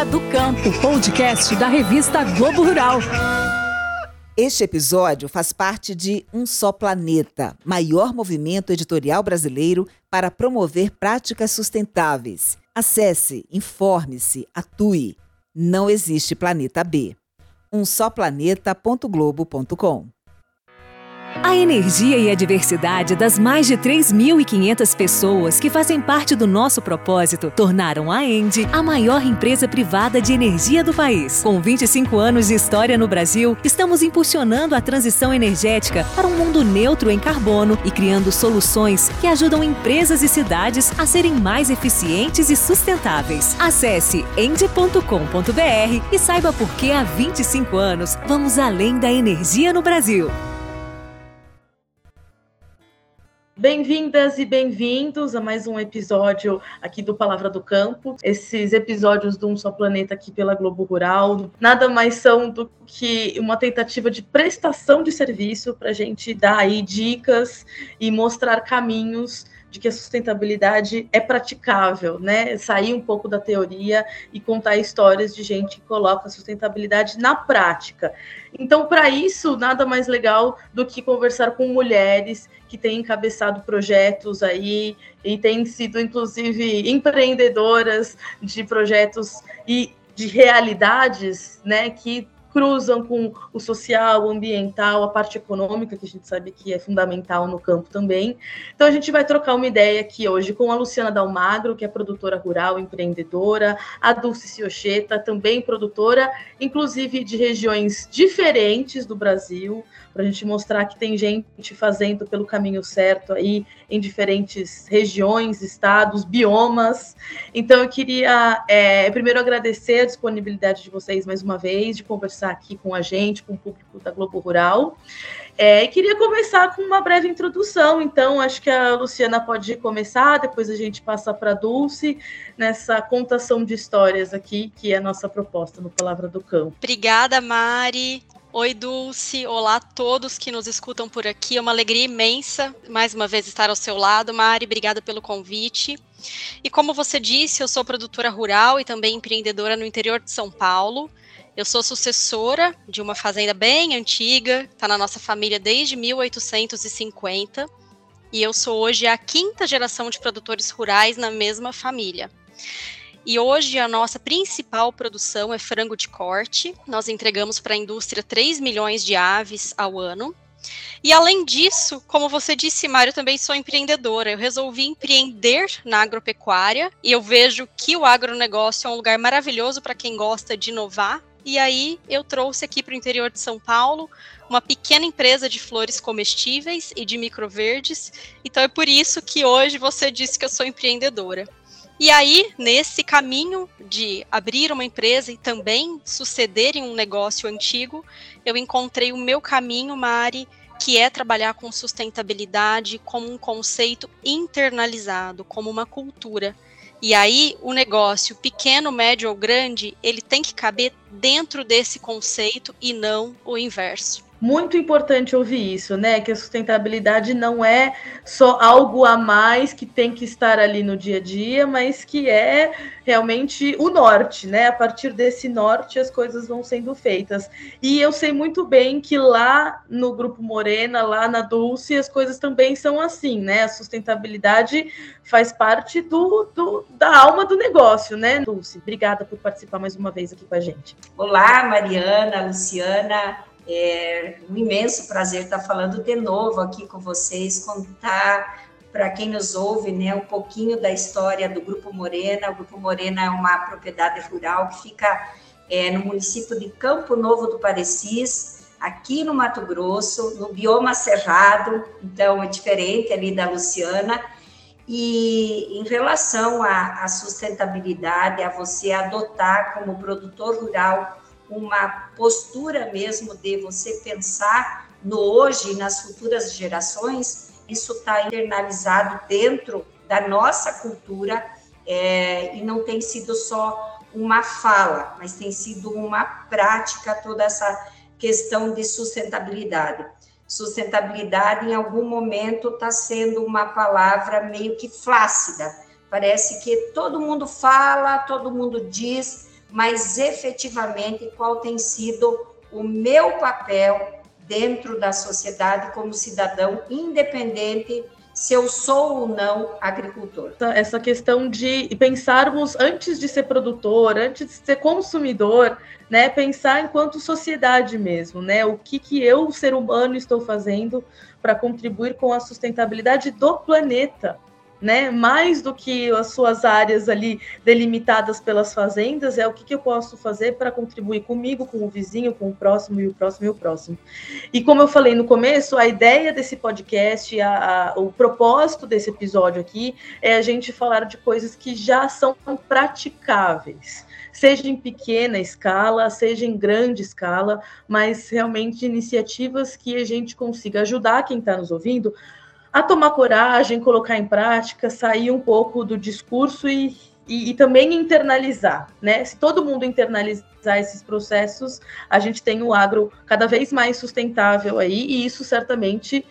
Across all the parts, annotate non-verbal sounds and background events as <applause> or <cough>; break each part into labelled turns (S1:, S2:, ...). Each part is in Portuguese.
S1: Palavra do Campo, podcast da revista Globo Rural.
S2: Este episódio faz parte de Um Só Planeta, maior movimento editorial brasileiro para promover práticas sustentáveis. Acesse, informe-se, atue. Não existe planeta B. umsoplaneta.globo.com
S1: A energia e a diversidade das mais de 3.500 pessoas que fazem parte do nosso propósito tornaram a Endi a maior empresa privada de energia do país. Com 25 anos de história no Brasil, estamos impulsionando a transição energética para um mundo neutro em carbono e criando soluções que ajudam empresas e cidades a serem mais eficientes e sustentáveis. Acesse endi.com.br e saiba por que há 25 anos vamos além da energia no Brasil.
S3: Bem-vindas e bem-vindos a mais um episódio aqui do Palavra do Campo. Esses episódios do Um Só Planeta aqui pela Globo Rural nada mais são do que uma tentativa de prestação de serviço para a gente dar aí dicas e mostrar caminhos de que a sustentabilidade é praticável, né? Sair um pouco da teoria e contar histórias de gente que coloca a sustentabilidade na prática. Então, para isso, nada mais legal do que conversar com mulheres que têm encabeçado projetos aí e têm sido, inclusive, empreendedoras de projetos e de realidades, né, que cruzam com o social, o ambiental, a parte econômica, que a gente sabe que é fundamental no campo também. Então a gente vai trocar uma ideia aqui hoje com a Luciana Dalmagro, que é produtora rural, empreendedora, a Dulce Ciocheta, também produtora, inclusive de regiões diferentes do Brasil, para a gente mostrar que tem gente fazendo pelo caminho certo aí em diferentes regiões, estados, biomas. Então eu queria é, primeiro agradecer a disponibilidade de vocês mais uma vez, de conversar aqui com a gente, com o público da Globo Rural. É, e queria começar com uma breve introdução, então acho que a Luciana pode começar, depois a gente passa para a Dulce, nessa contação de histórias aqui, que é a nossa proposta no Palavra do Campo.
S4: Obrigada, Mari. Oi, Dulce. Olá a todos que nos escutam por aqui. É uma alegria imensa, mais uma vez, estar ao seu lado. Mari, obrigada pelo convite. E como você disse, eu sou produtora rural e também empreendedora no interior de São Paulo. Eu sou sucessora de uma fazenda bem antiga, está na nossa família desde 1850, e eu sou hoje a quinta geração de produtores rurais na mesma família. E hoje a nossa principal produção é frango de corte. Nós entregamos para a indústria 3 milhões de aves ao ano. E além disso, como você disse, Mário, eu também sou empreendedora. Eu resolvi empreender na agropecuária e eu vejo que o agronegócio é um lugar maravilhoso para quem gosta de inovar, e aí eu trouxe aqui para o interior de São Paulo uma pequena empresa de flores comestíveis e de microverdes. Então é por isso que hoje você disse que eu sou empreendedora. E aí, nesse caminho de abrir uma empresa e também suceder em um negócio antigo, eu encontrei o meu caminho, Mari, que é trabalhar com sustentabilidade como um conceito internalizado, como uma cultura. E aí, o negócio, pequeno, médio ou grande, ele tem que caber dentro desse conceito e não o inverso
S3: muito importante ouvir isso, né? Que a sustentabilidade não é só algo a mais que tem que estar ali no dia a dia, mas que é realmente o norte, né? A partir desse norte as coisas vão sendo feitas. E eu sei muito bem que lá no Grupo Morena, lá na Dulce, as coisas também são assim, né? A sustentabilidade faz parte do, do da alma do negócio, né, Dulce? Obrigada por participar mais uma vez aqui com a gente.
S5: Olá, Mariana, Luciana. É um imenso prazer estar falando de novo aqui com vocês, contar para quem nos ouve, né, um pouquinho da história do Grupo Morena. O Grupo Morena é uma propriedade rural que fica é, no município de Campo Novo do Parecis, aqui no Mato Grosso, no bioma cerrado, então é diferente ali da Luciana. E em relação à, à sustentabilidade, a você adotar como produtor rural uma postura mesmo de você pensar no hoje e nas futuras gerações, isso está internalizado dentro da nossa cultura é, e não tem sido só uma fala, mas tem sido uma prática toda essa questão de sustentabilidade. Sustentabilidade, em algum momento, está sendo uma palavra meio que flácida. Parece que todo mundo fala, todo mundo diz, mas efetivamente qual tem sido o meu papel dentro da sociedade como cidadão independente se eu sou ou não agricultor.
S3: Essa questão de pensarmos antes de ser produtor, antes de ser consumidor, né, pensar enquanto sociedade mesmo, né, o que que eu, ser humano, estou fazendo para contribuir com a sustentabilidade do planeta, né? Mais do que as suas áreas ali delimitadas pelas fazendas, é o que, que eu posso fazer para contribuir comigo, com o vizinho, com o próximo e o próximo e o próximo. E como eu falei no começo, a ideia desse podcast, a, a, o propósito desse episódio aqui é a gente falar de coisas que já são praticáveis seja em pequena escala, seja em grande escala, mas realmente iniciativas que a gente consiga ajudar quem está nos ouvindo a tomar coragem, colocar em prática, sair um pouco do discurso e, e, e, também internalizar, né? Se todo mundo internalizar esses processos, a gente tem o agro cada vez mais sustentável aí, e isso certamente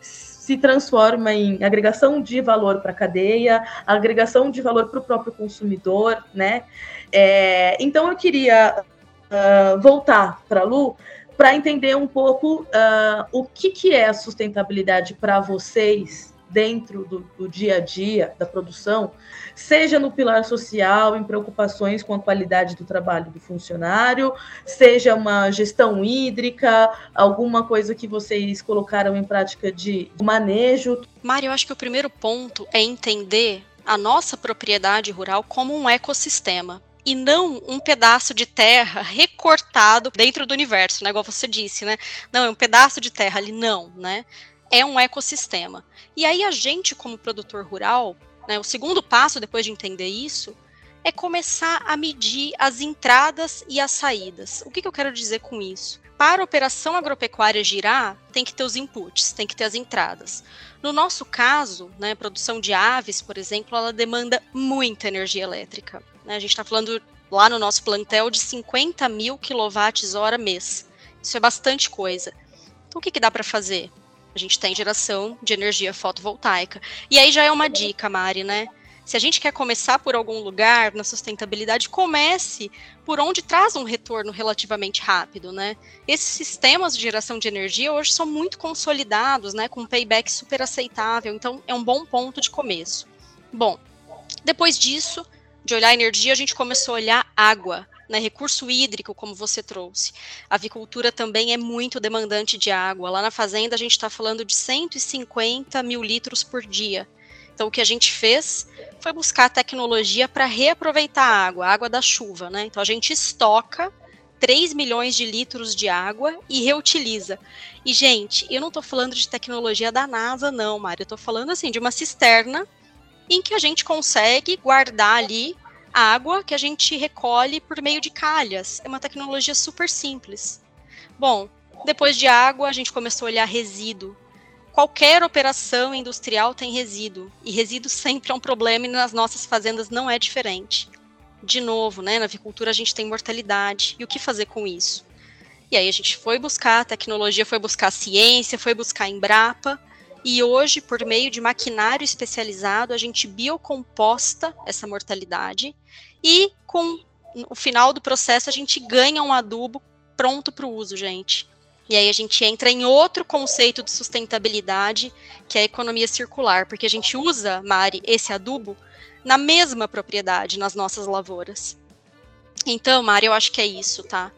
S3: se transforma em agregação de valor para a cadeia, agregação de valor para o próprio consumidor, né? É, então eu queria uh, voltar para a Lu para entender um pouco uh, o que, que é a sustentabilidade para vocês dentro do, do, dia a dia da produção, seja no pilar social, em preocupações com a qualidade do trabalho do funcionário, seja uma gestão hídrica, alguma coisa que vocês colocaram em prática de manejo.
S4: Mário, eu acho que o primeiro ponto é entender a nossa propriedade rural como um ecossistema e não um pedaço de terra recortado dentro do universo, né? Igual você disse, né? Não, é um pedaço de terra ali, não, né? É um ecossistema. E aí a gente, como produtor rural, né, o segundo passo depois de entender isso é começar a medir as entradas e as saídas. O que, que eu quero dizer com isso? Para a operação agropecuária girar, tem que ter os inputs, tem que ter as entradas. No nosso caso, né, produção de aves, por exemplo, ela demanda muita energia elétrica. Né? A gente está falando lá no nosso plantel de 50 mil quilowatts-hora mês. Isso é bastante coisa. Então, o que, que dá para fazer? A gente tem geração de energia fotovoltaica. E aí já é uma dica, Mari, né? Se a gente quer começar por algum lugar na sustentabilidade, comece por onde traz um retorno relativamente rápido, né? Esses sistemas de geração de energia hoje são muito consolidados, né, com um payback super aceitável, então é um bom ponto de começo. Bom, depois disso, de olhar energia, a gente começou a olhar água, né, recurso hídrico, como você trouxe. A avicultura também é muito demandante de água. Lá na fazenda, a gente está falando de 150 mil litros por dia. Então, o que a gente fez foi buscar tecnologia para reaproveitar a água, a água da chuva, né? Então, a gente estoca 3 milhões de litros de água e reutiliza. E, gente, eu não estou falando de tecnologia da NASA, não, Mário. Eu estou falando, assim, de uma cisterna em que a gente consegue guardar ali a água que a gente recolhe por meio de calhas. É uma tecnologia super simples. Bom, depois de água, a gente começou a olhar resíduo qualquer operação industrial tem resíduo, e resíduo <laughs> sempre é um problema e nas nossas fazendas não é diferente. De novo, né, na avicultura a gente tem mortalidade, e o que fazer com isso? E aí a gente foi buscar a tecnologia, foi buscar a ciência, foi buscar a Embrapa, e hoje, por meio de maquinário especializado, a gente biocomposta essa mortalidade, e com o final do processo a gente ganha um adubo pronto para o uso, gente. E aí a gente entra em outro conceito de sustentabilidade, que é a economia circular, porque a gente usa, Mari, esse adubo na mesma propriedade nas nossas lavouras. Então, Mari, eu acho que é isso, tá?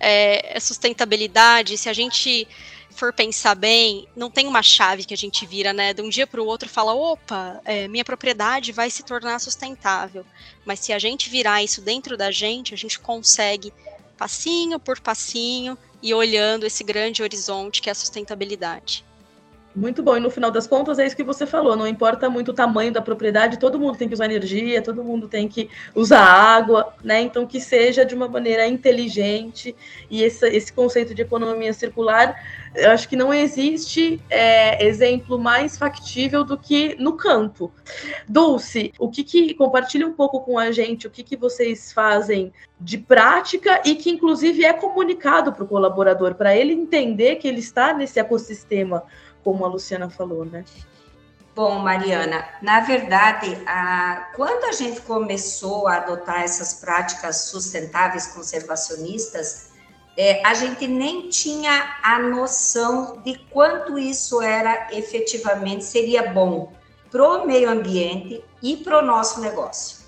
S4: É, é sustentabilidade, se a gente for pensar bem, não tem uma chave que a gente vira, né? De um dia para o outro fala, opa, é, minha propriedade vai se tornar sustentável. Mas se a gente virar isso dentro da gente, a gente consegue, passinho por passinho, e olhando esse grande horizonte que é a sustentabilidade.
S3: Muito bom, e no final das contas é isso que você falou, não importa muito o tamanho da propriedade, todo mundo tem que usar energia, todo mundo tem que usar água, né? Então que seja de uma maneira inteligente, e esse, esse conceito de economia circular, eu acho que não existe é, exemplo mais factível do que no campo. Dulce, o que, que compartilha um pouco com a gente, o que, que vocês fazem de prática e que inclusive é comunicado para o colaborador, para ele entender que ele está nesse ecossistema como a Luciana falou, né?
S5: Bom, Mariana, na verdade, a, quando a gente começou a adotar essas práticas sustentáveis conservacionistas, é, a gente nem tinha a noção de quanto isso era efetivamente seria bom para o meio ambiente e para o nosso negócio.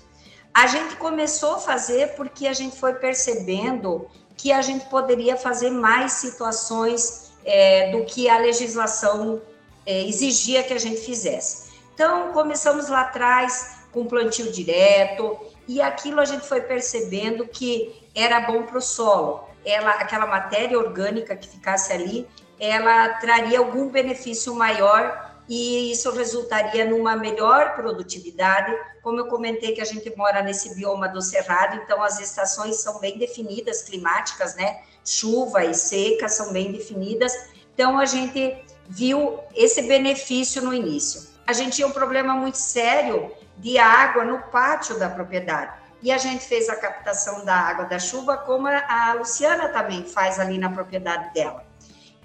S5: A gente começou a fazer porque a gente foi percebendo que a gente poderia fazer mais situações é, do que a legislação é, exigia que a gente fizesse. Então, começamos lá atrás com plantio direto, e aquilo a gente foi percebendo que era bom para o solo. Ela, aquela matéria orgânica que ficasse ali, ela traria algum benefício maior e isso resultaria numa melhor produtividade. Como eu comentei que a gente mora nesse bioma do cerrado, então as estações são bem definidas, climáticas, né? Chuva e seca são bem definidas. Então a gente viu esse benefício no início. A gente tinha um problema muito sério de água no pátio da propriedade. E a gente fez a captação da água da chuva, como a Luciana também faz ali na propriedade dela.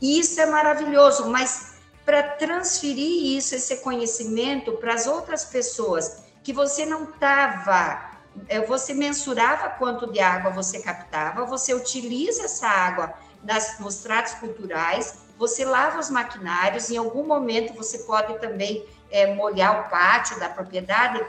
S5: E isso é maravilhoso, mas para transferir isso, esse conhecimento para as outras pessoas, que você não estava, é, você mensurava quanto de água você captava, você utiliza essa água nas, nos tratos culturais, você lava os maquinários, em algum momento você pode também é, molhar o pátio da propriedade,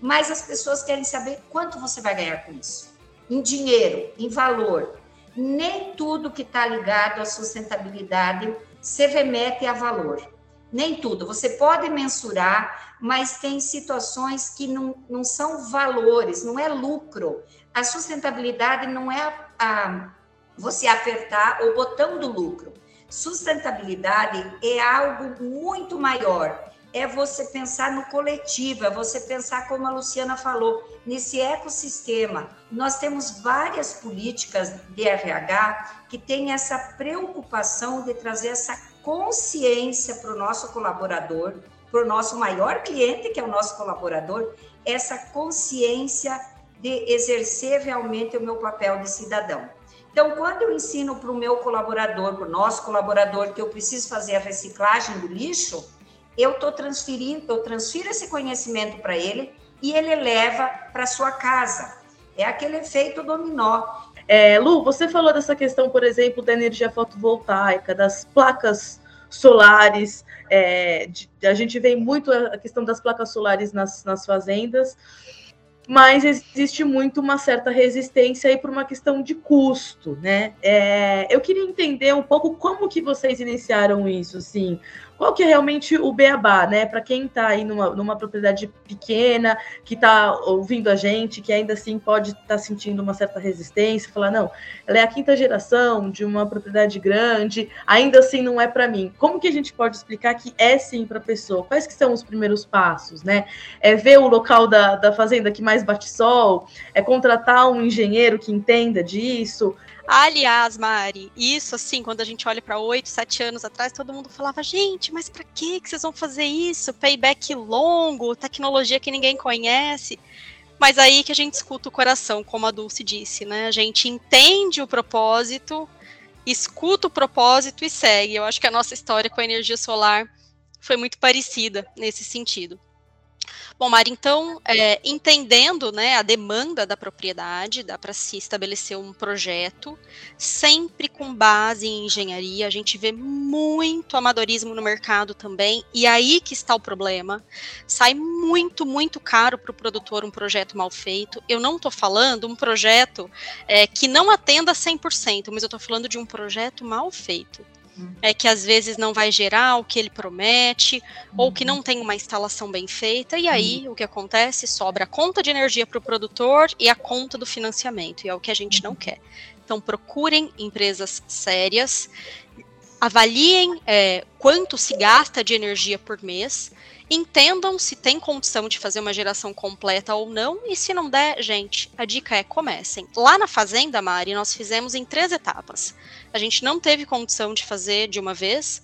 S5: mas as pessoas querem saber quanto você vai ganhar com isso. Em dinheiro, em valor. Nem tudo que está ligado à sustentabilidade se remete a valor. Nem tudo. Você pode mensurar, mas tem situações que não, não são valores, não é lucro. A sustentabilidade não é a, a você apertar o botão do lucro Sustentabilidade é algo muito maior. É você pensar no coletivo, é você pensar, como a Luciana falou, nesse ecossistema. Nós temos várias políticas de RH que têm essa preocupação de trazer essa consciência para o nosso colaborador, para o nosso maior cliente, que é o nosso colaborador, essa consciência de exercer realmente o meu papel de cidadão. Então, quando eu ensino para o meu colaborador, para o nosso colaborador, que eu preciso fazer a reciclagem do lixo, eu estou transferindo, eu transfiro esse conhecimento para ele e ele leva para sua casa. É aquele efeito dominó.
S3: É, Lu, você falou dessa questão, por exemplo, da energia fotovoltaica, das placas solares. É, de, a gente vê muito a questão das placas solares nas, nas fazendas mas existe muito uma certa resistência aí por uma questão de custo, né? É, eu queria entender um pouco como que vocês iniciaram isso, assim, qual que é realmente o beabá, né? Para quem está aí numa, numa propriedade pequena, que está ouvindo a gente, que ainda assim pode estar tá sentindo uma certa resistência, falar, não, ela é a quinta geração de uma propriedade grande, ainda assim não é para mim. Como que a gente pode explicar que é sim para a pessoa? Quais que são os primeiros passos, né? É ver o local da, da fazenda que mais bate sol, é contratar um engenheiro que entenda disso,
S4: Aliás, Mari, isso assim, quando a gente olha para oito, sete anos atrás, todo mundo falava, gente, mas para que vocês vão fazer isso? Payback longo, tecnologia que ninguém conhece. Mas aí que a gente escuta o coração, como a Dulce disse, né? A gente entende o propósito, escuta o propósito e segue. Eu acho que a nossa história com a energia solar foi muito parecida nesse sentido. Bom, Mari, então, é, entendendo né, a demanda da propriedade, dá para se estabelecer um projeto, sempre com base em engenharia. A gente vê muito amadorismo no mercado também, e aí que está o problema. Sai muito, muito caro para o produtor um projeto mal feito. Eu não estou falando um projeto é, que não atenda 100%, mas eu estou falando de um projeto mal feito é que às vezes não vai gerar o que ele promete, uhum. ou que não tem uma instalação bem feita, e aí uhum. o que acontece? Sobra a conta de energia para o produtor e a conta do financiamento, e é o que a gente não uhum. quer. Então procurem empresas sérias, avaliem é, quanto se gasta de energia por mês, entendam se tem condição de fazer uma geração completa ou não, e se não der, gente, a dica é comecem. Lá na fazenda, Mari, nós fizemos em três etapas. A gente não teve condição de fazer de uma vez,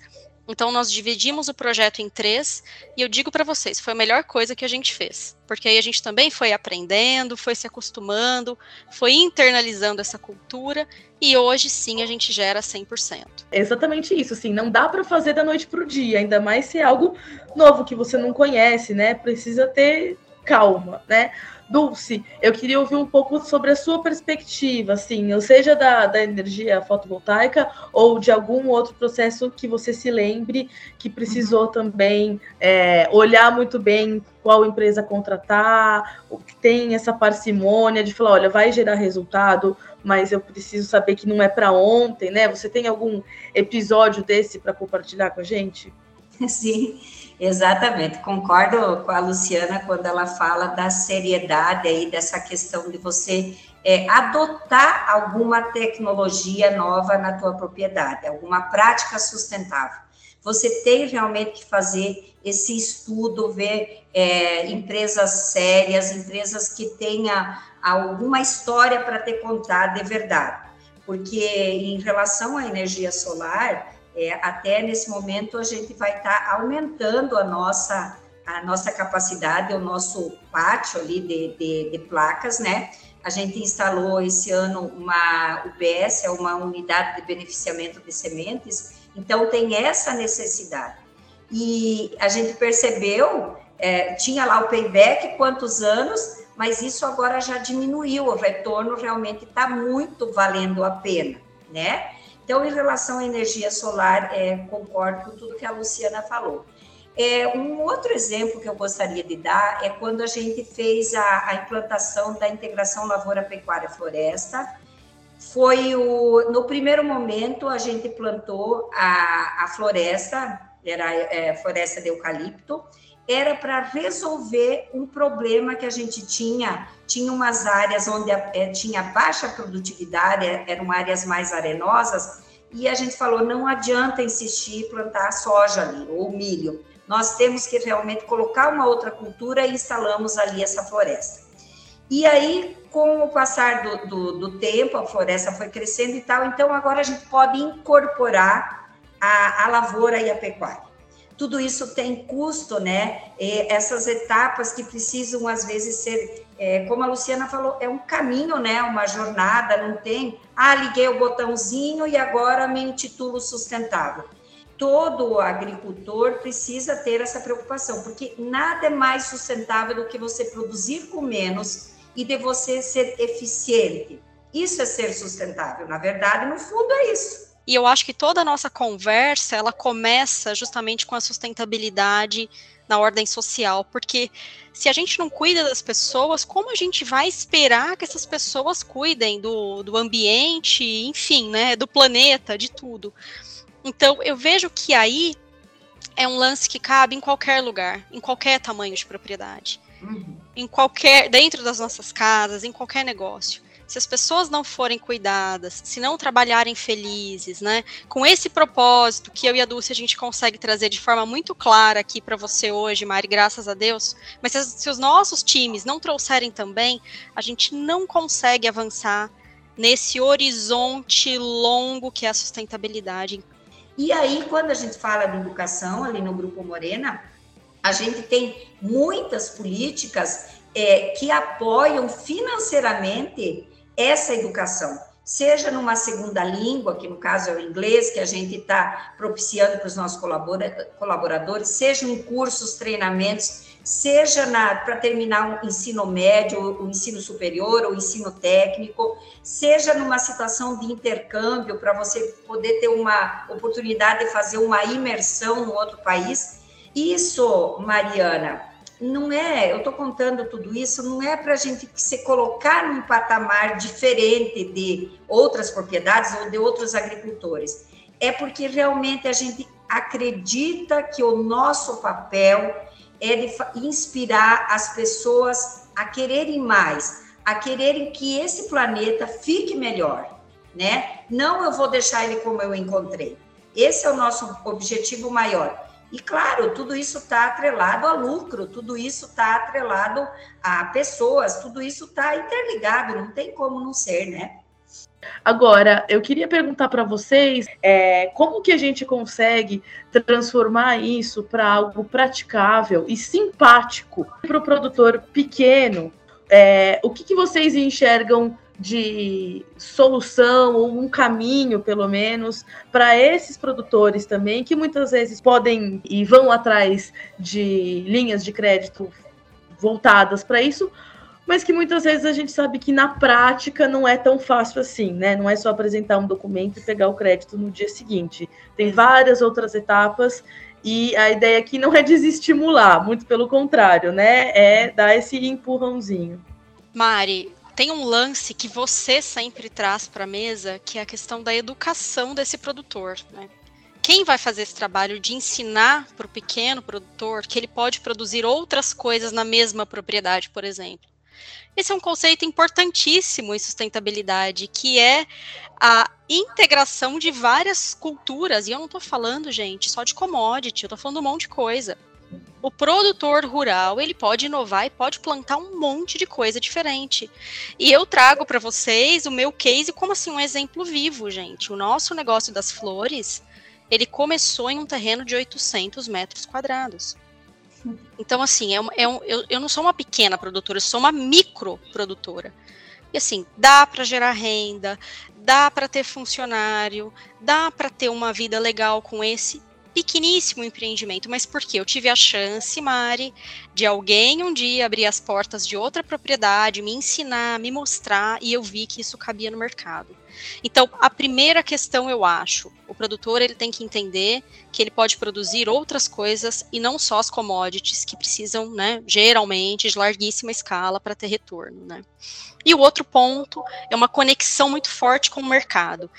S4: Então nós dividimos o projeto em três e eu digo para vocês, foi a melhor coisa que a gente fez, porque aí a gente também foi aprendendo, foi se acostumando, foi internalizando essa cultura e hoje sim a gente gera 100%.
S3: É exatamente isso, assim, não dá para fazer da noite pro dia, ainda mais se é algo novo que você não conhece, né? Precisa ter calma, né? Dulce, eu queria ouvir um pouco sobre a sua perspectiva, assim, ou seja da, da energia fotovoltaica ou de algum outro processo que você se lembre que precisou uhum. também é, olhar muito bem qual empresa contratar, o que tem essa parcimônia de falar, olha, vai gerar resultado, mas eu preciso saber que não é para ontem, né? Você tem algum episódio desse para compartilhar com a gente? <laughs>
S5: Sim. Exatamente, concordo com a Luciana quando ela fala da seriedade aí dessa questão de você é, adotar alguma tecnologia nova na tua propriedade, alguma prática sustentável. Você tem realmente que fazer esse estudo, ver é, empresas sérias, empresas que tenham alguma história para ter contado de verdade. Porque em relação à energia solar, é, até nesse momento a gente vai estar tá aumentando a nossa a nossa capacidade, o nosso pátio ali de, de, de, placas, né? A gente instalou esse ano uma UBS, é uma unidade de beneficiamento de sementes, então tem essa necessidade. E a gente percebeu, é, tinha lá o payback, quantos anos, mas isso agora já diminuiu, o retorno realmente está muito valendo a pena, né? Então, em relação à energia solar, é, concordo com tudo que a Luciana falou. É, um outro exemplo que eu gostaria de dar é quando a gente fez a, a implantação da integração lavoura-pecuária-floresta. Foi o, no primeiro momento a gente plantou a, a floresta, era é, floresta de eucalipto, era para resolver um problema que a gente tinha. Tinha umas áreas onde é, tinha baixa produtividade, é, eram áreas mais arenosas, e a gente falou: não adianta insistir em plantar soja ali, ou milho. Nós temos que realmente colocar uma outra cultura e instalamos ali essa floresta. E aí, com o passar do, do, do tempo, a floresta foi crescendo e tal, então agora a gente pode incorporar a, a lavoura e a pecuária tudo isso tem custo, né? E essas etapas que precisam, às vezes, ser, é, como a Luciana falou, é um caminho, né? Uma jornada, não tem, ah, liguei o botãozinho e agora me intitulo sustentável. Todo agricultor precisa ter essa preocupação, porque nada é mais sustentável do que você produzir com menos e de você ser eficiente. Isso é ser sustentável. Na verdade, no fundo, é isso.
S4: E eu acho que toda a nossa conversa, ela começa justamente com a sustentabilidade na ordem social, porque se a gente não cuida das pessoas, como a gente vai esperar que essas pessoas cuidem do, do ambiente, enfim, né, do planeta, de tudo? Então, eu vejo que aí é um lance que cabe em qualquer lugar, em qualquer tamanho de propriedade, uhum. em qualquer, dentro das nossas casas, em qualquer negócio se as pessoas não forem cuidadas, se não trabalharem felizes, né, com esse propósito que eu e a Dulce a gente consegue trazer de forma muito clara aqui para você hoje, Mari, graças a Deus, mas se, se os nossos times não trouxerem também, a gente não consegue avançar nesse horizonte longo que é a sustentabilidade.
S5: E aí, quando a gente fala de educação ali no Grupo Morena, a gente tem muitas políticas é, que apoiam financeiramente essa educação, seja numa segunda língua, que no caso é o inglês, que a gente está propiciando para os nossos colaboradores, seja em cursos, treinamentos, seja para terminar o um ensino médio, o um ensino superior, o um ensino técnico, seja numa situação de intercâmbio, para você poder ter uma oportunidade de fazer uma imersão no outro país. Isso, Mariana, não é, eu estou contando tudo isso, não é para a gente se colocar num patamar diferente de outras propriedades ou de outros agricultores. É porque realmente a gente acredita que o nosso papel é de inspirar as pessoas a quererem mais, a quererem que esse planeta fique melhor, né? Não eu vou deixar ele como eu encontrei. Esse é o nosso objetivo maior. E claro, tudo isso está atrelado a lucro, tudo isso está atrelado a pessoas, tudo isso está interligado, não tem como não ser, né?
S3: Agora, eu queria perguntar para vocês é, como que a gente consegue transformar isso para algo praticável e simpático para o produtor pequeno. É, o que, que vocês enxergam de solução ou um caminho, pelo menos, para esses produtores também, que muitas vezes podem e vão atrás de linhas de crédito voltadas para isso, mas que muitas vezes a gente sabe que na prática não é tão fácil assim, né? Não é só apresentar um documento e pegar o crédito no dia seguinte. Tem várias outras etapas e a ideia aqui não é desestimular, muito pelo contrário, né? É dar esse empurrãozinho.
S4: Mari, tem um lance que você sempre traz para a mesa, que é a questão da educação desse produtor, né? Quem vai fazer esse trabalho de ensinar para o pequeno produtor que ele pode produzir outras coisas na mesma propriedade, por exemplo? Esse é um conceito importantíssimo em sustentabilidade, que é a integração de várias culturas. E eu não estou falando, gente, só de commodity, eu estou falando um monte de coisa. O produtor rural, ele pode inovar e pode plantar um monte de coisa diferente. E eu trago para vocês o meu case como assim um exemplo vivo, gente. O nosso negócio das flores, ele começou em um terreno de 800 metros quadrados. Então, assim, é, é um, eu, eu não sou uma pequena produtora, eu sou uma micro produtora. E assim, dá para gerar renda, dá para ter funcionário, dá para ter uma vida legal com esse pequeníssimo empreendimento, mas porque eu tive a chance, Mari, de alguém um dia abrir as portas de outra propriedade, me ensinar, me mostrar, e eu vi que isso cabia no mercado. Então, a primeira questão eu acho, o produtor ele tem que entender que ele pode produzir outras coisas e não só as commodities que precisam, né, geralmente de larguíssima escala para ter retorno, né? E o outro ponto é uma conexão muito forte com o mercado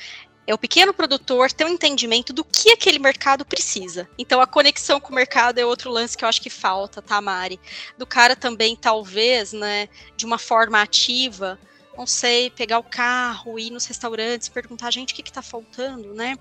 S4: é o pequeno produtor ter um entendimento do que aquele mercado precisa. Então a conexão com o mercado é outro lance que eu acho que falta, tá, Mari? Do cara também, talvez, né, de uma forma ativa, não sei, pegar o carro, ir nos restaurantes, perguntar, gente, o que está faltando, né?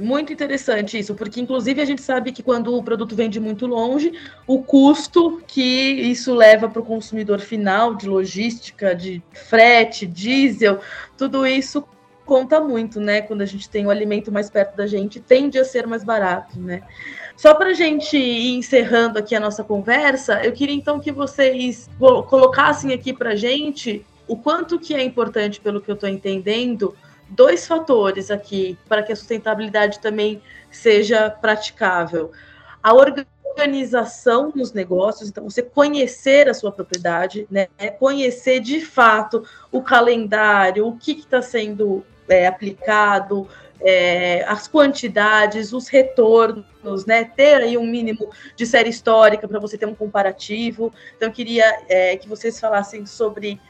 S3: Muito interessante isso, porque inclusive a gente sabe que quando o produto vem de muito longe, o custo que isso leva para o consumidor final, de logística, de frete, diesel, tudo isso conta muito, né? Quando a gente tem o alimento mais perto da gente, tende a ser mais barato, né? Só para a gente ir encerrando aqui a nossa conversa, eu queria então que vocês colocassem aqui para a gente o quanto que é importante, pelo que eu estou entendendo, dois fatores aqui para que a sustentabilidade também seja praticável. A organização nos negócios, então você conhecer a sua propriedade, né? Conhecer de fato o calendário, o que está sendo é, aplicado, é, as quantidades, os retornos, né? Ter aí um mínimo de série histórica para você ter um comparativo. Então, eu queria é, que vocês falassem sobre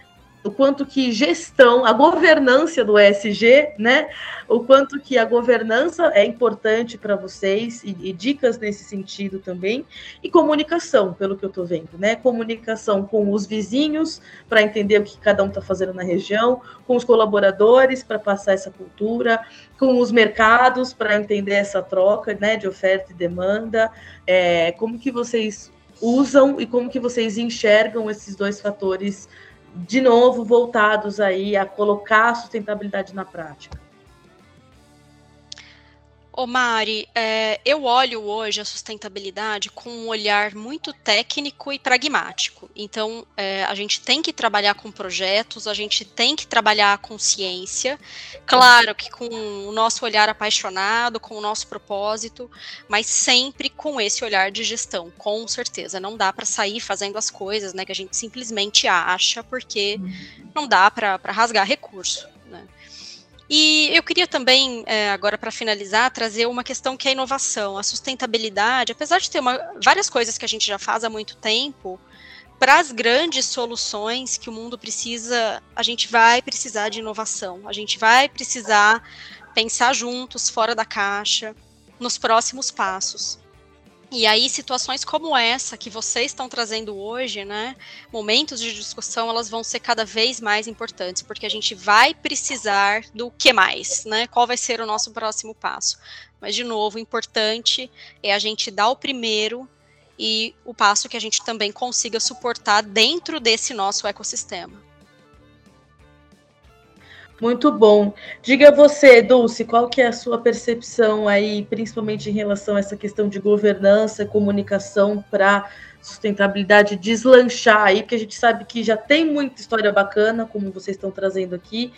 S3: o quanto que gestão, a governança do ESG, né? O quanto que a governança é importante para vocês e, e, dicas nesse sentido também. E comunicação, pelo que eu estou vendo, né? Comunicação com os vizinhos para entender o que cada um está fazendo na região, com os colaboradores para passar essa cultura, com os mercados para entender essa troca, né? De oferta e demanda. É, como que vocês usam e como que vocês enxergam esses dois fatores de novo, voltados aí a colocar a sustentabilidade na prática.
S4: Ô Mari, é, eu olho hoje a sustentabilidade com um olhar muito técnico e pragmático. Então, é, a gente tem que trabalhar com projetos, a gente tem que trabalhar com ciência, claro que com o nosso olhar apaixonado, com o nosso propósito, mas sempre com esse olhar de gestão, com certeza. Não dá para sair fazendo as coisas né, que a gente simplesmente acha, porque uhum. não dá para rasgar recurso. E eu queria também, é, agora para finalizar, trazer uma questão que é a inovação, a sustentabilidade, apesar de ter uma, várias coisas que a gente já faz há muito tempo, para as grandes soluções que o mundo precisa, a gente vai precisar de inovação, a gente vai precisar pensar juntos, fora da caixa, nos próximos passos. E aí, situações como essa que vocês estão trazendo hoje, né? Momentos de discussão, elas vão ser cada vez mais importantes, porque a gente vai precisar do que mais, né? Qual vai ser o nosso próximo passo? Mas, de novo, o importante é a gente dar o primeiro e o passo que a gente também consiga suportar dentro desse nosso ecossistema.
S3: Muito bom. Diga você, Dulce, qual que é a sua percepção aí, principalmente em relação a essa questão de governança, comunicação para sustentabilidade deslanchar aí, porque a gente sabe que já tem muita história bacana, como vocês estão trazendo aqui,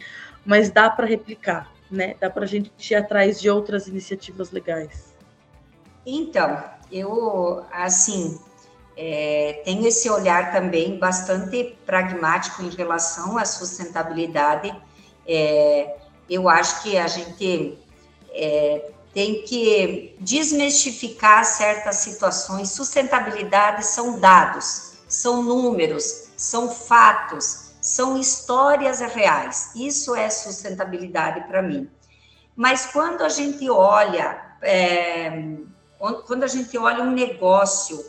S3: mas dá para replicar, né? Dá para a gente ir atrás de outras iniciativas legais.
S5: Então, eu, assim, é, tenho esse olhar também bastante pragmático em relação à sustentabilidade. É, eu acho que a gente é, tem que desmistificar certas situações. Sustentabilidade são dados, são números, são fatos, são histórias reais. Isso é sustentabilidade para mim. Mas quando a gente olha, é, quando a gente olha um negócio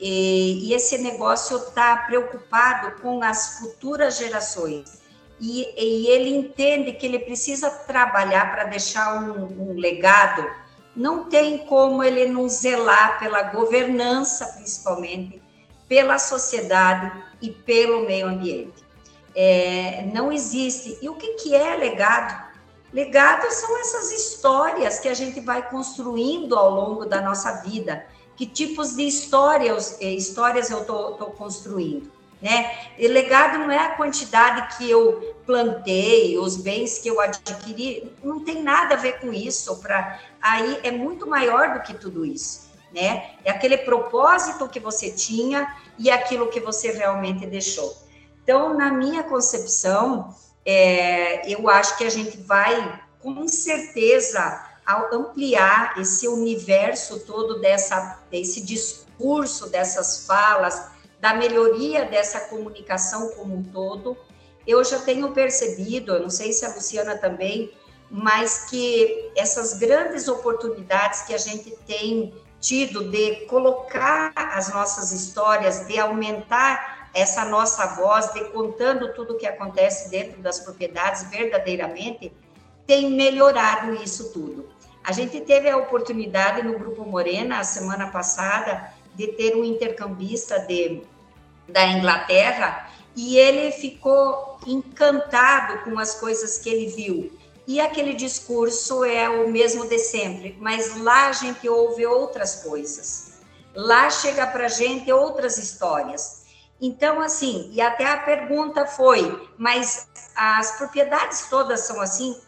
S5: e, e esse negócio está preocupado com as futuras gerações e, e ele entende que ele precisa trabalhar para deixar um, um legado, não tem como ele não zelar pela governança, principalmente, pela sociedade e pelo meio ambiente. É, não existe. E o que, que é legado? Legado são essas histórias que a gente vai construindo ao longo da nossa vida. Que tipos de histórias, eh, histórias eu estou construindo? Né? E legado não é a quantidade que eu plantei, os bens que eu adquiri, não tem nada a ver com isso. Para aí é muito maior do que tudo isso, né? É aquele propósito que você tinha e aquilo que você realmente deixou. Então, na minha concepção, é, eu acho que a gente vai com certeza ampliar esse universo todo dessa desse discurso, dessas falas, da melhoria dessa comunicação como um todo. Eu já tenho percebido, eu não sei se a Luciana também, mas que essas grandes oportunidades que a gente tem tido de colocar as nossas histórias, de aumentar essa nossa voz, de contando tudo o que acontece dentro das propriedades verdadeiramente, tem melhorado isso tudo. A gente teve a oportunidade no Grupo Morena, a semana passada, de ter um intercambista de, da Inglaterra e ele ficou encantado com as coisas que ele viu. E aquele discurso é o mesmo de sempre, mas lá a gente ouve outras coisas. Lá chega para gente outras histórias. Então, assim, e até a pergunta foi: mas as propriedades todas são assim?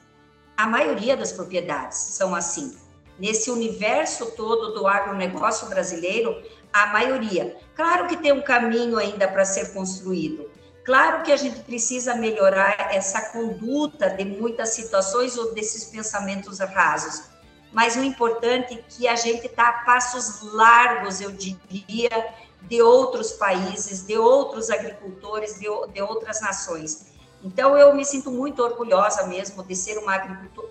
S5: A maioria das propriedades são assim. Nesse universo todo do agronegócio brasileiro, a maioria. Claro que tem um caminho ainda para ser construído. Claro que a gente precisa melhorar essa conduta de muitas situações ou desses pensamentos rasos. Mas o importante é que a gente está a passos largos, eu diria, de outros países, de outros agricultores, de, de outras nações. Então, eu me sinto muito orgulhosa mesmo de ser uma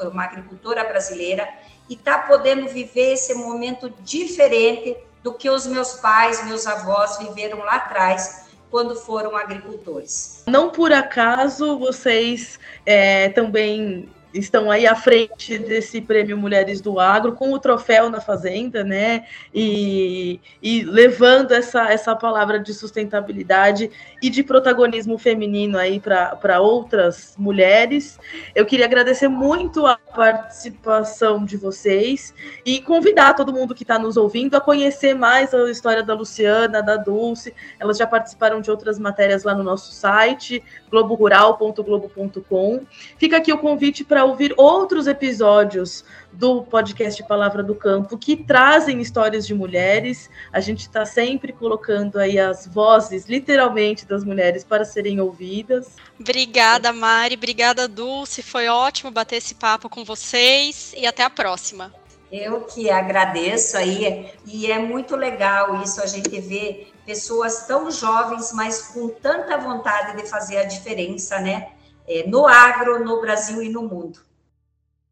S5: uma agricultora brasileira e tá podendo viver esse momento diferente do que os meus pais, meus avós viveram lá atrás, quando foram agricultores.
S3: Não por acaso vocês é, também estão aí à frente desse prêmio Mulheres do Agro, com o troféu na Fazenda, né? E, e levando essa, essa palavra de sustentabilidade e de protagonismo feminino aí para outras mulheres. Eu queria agradecer muito a participação de vocês e convidar todo mundo que está nos ouvindo a conhecer mais a história da Luciana, da Dulce. Elas já participaram de outras matérias lá no nosso site, globorural.globo.com. Fica aqui o convite para ouvir outros episódios do podcast Palavra do Campo que trazem histórias de mulheres. A gente está sempre colocando aí as vozes, literalmente, das mulheres para serem ouvidas.
S4: Obrigada, Mari. Obrigada, Dulce. Foi ótimo bater esse papo com vocês e até a próxima.
S5: Eu que agradeço aí, e é muito legal isso, a gente ver pessoas tão jovens, mas com tanta vontade de fazer a diferença, né? É, no agro, no Brasil e no mundo.